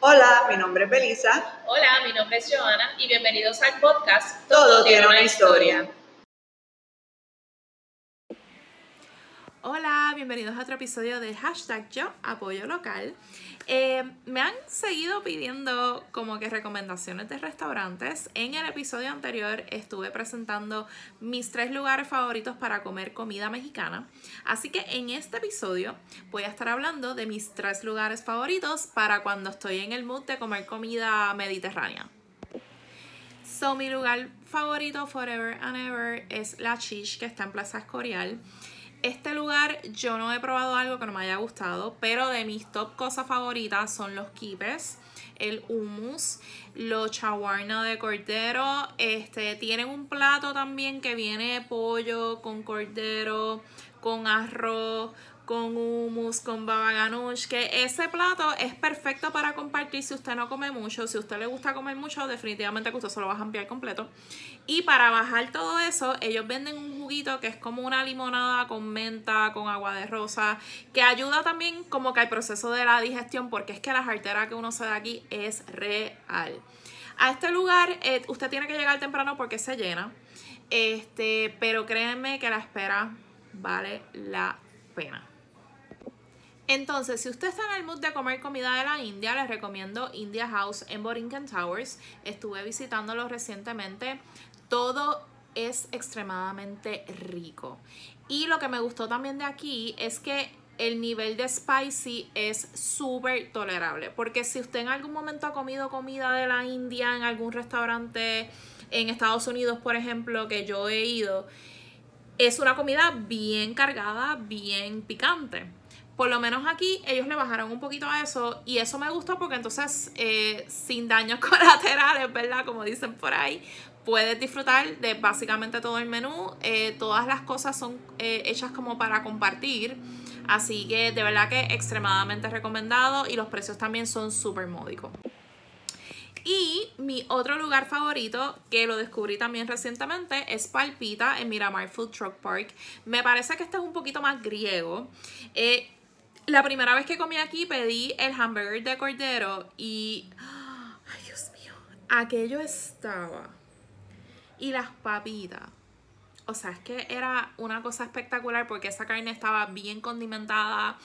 Hola, mi nombre es Belisa. Hola, mi nombre es Joana y bienvenidos al podcast Todo, tiene una historia. Hola, bienvenidos a otro episodio de hashtag Yo Apoyo Local. Eh, me han seguido pidiendo como que recomendaciones de restaurantes. En el episodio anterior estuve presentando mis tres lugares favoritos para comer comida mexicana. Así que en este episodio voy a estar hablando de mis tres lugares favoritos para cuando estoy en el mood de comer comida mediterránea. So, mi lugar favorito forever and ever es La Chiche, que está en Plaza Escorial. Este lugar yo no he probado algo que no me haya gustado, pero de mis top cosas favoritas son los kipes, el hummus, los chawarna de cordero. Este, tienen un plato también que viene pollo con cordero, con arroz, con hummus, con baba ganoush, que ese plato es perfecto para compartir si usted no come mucho, si usted le gusta comer mucho, definitivamente que usted se lo va a ampliar completo. Y para bajar todo eso, ellos venden un juguito que es como una limonada con menta, con agua de rosa, que ayuda también como que al proceso de la digestión, porque es que la jartera que uno se da aquí es real. A este lugar eh, usted tiene que llegar temprano porque se llena, este, pero créanme que la espera vale la pena. Entonces, si usted está en el mood de comer comida de la India, les recomiendo India House en Borinquen Towers. Estuve visitándolo recientemente. Todo es extremadamente rico. Y lo que me gustó también de aquí es que el nivel de spicy es súper tolerable. Porque si usted en algún momento ha comido comida de la India en algún restaurante en Estados Unidos, por ejemplo, que yo he ido, es una comida bien cargada, bien picante. Por lo menos aquí ellos le bajaron un poquito a eso y eso me gustó porque entonces eh, sin daños colaterales, ¿verdad? Como dicen por ahí, puedes disfrutar de básicamente todo el menú. Eh, todas las cosas son eh, hechas como para compartir. Así que de verdad que extremadamente recomendado y los precios también son súper módicos. Y mi otro lugar favorito, que lo descubrí también recientemente, es Palpita en Miramar Food Truck Park. Me parece que este es un poquito más griego. Eh, la primera vez que comí aquí pedí el hamburger de cordero y... Ay, Dios mío. Aquello estaba. Y las papitas. O sea, es que era una cosa espectacular porque esa carne estaba bien condimentada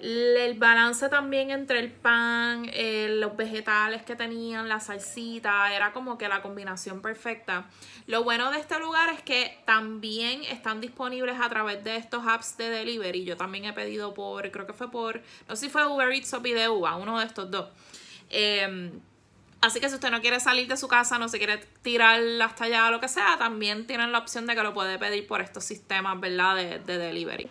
el balance también entre el pan, eh, los vegetales que tenían, la salsita, era como que la combinación perfecta. Lo bueno de este lugar es que también están disponibles a través de estos apps de delivery. Yo también he pedido por, creo que fue por, no sé si fue Uber Eats o Pideuva, uno de estos dos. Em, así que si usted no quiere salir de su casa, no se quiere tirar hasta allá o lo que sea, también tienen la opción de que lo puede pedir por estos sistemas, ¿verdad? De, de delivery.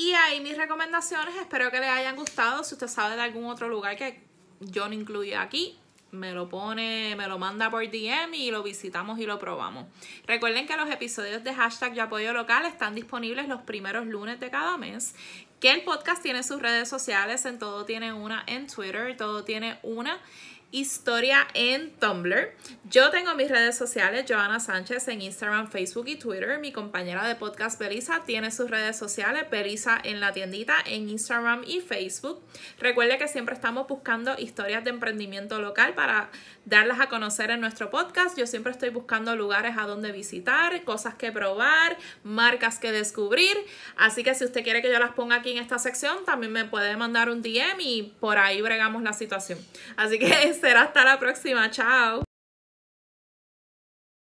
Y ahí mis recomendaciones, espero que les hayan gustado. Si usted sabe de algún otro lugar que yo no incluí aquí, me lo pone, me lo manda por DM y lo visitamos y lo probamos. Recuerden que los episodios de hashtag de apoyo local están disponibles los primeros lunes de cada mes. Que el podcast tiene sus redes sociales, en todo tiene una en Twitter, todo tiene una historia en Tumblr. Yo tengo mis redes sociales, Joana Sánchez en Instagram, Facebook y Twitter. Mi compañera de podcast, Belisa, tiene sus redes sociales, Belisa en la tiendita en Instagram y Facebook. Recuerde que siempre estamos buscando historias de emprendimiento local para darlas a conocer en nuestro podcast. Yo siempre estoy buscando lugares a donde visitar, cosas que probar, marcas que descubrir. Así que si usted quiere que yo las ponga aquí en esta sección, también me puede mandar un DM y por ahí bregamos la situación. Así que será hasta la próxima. Chao.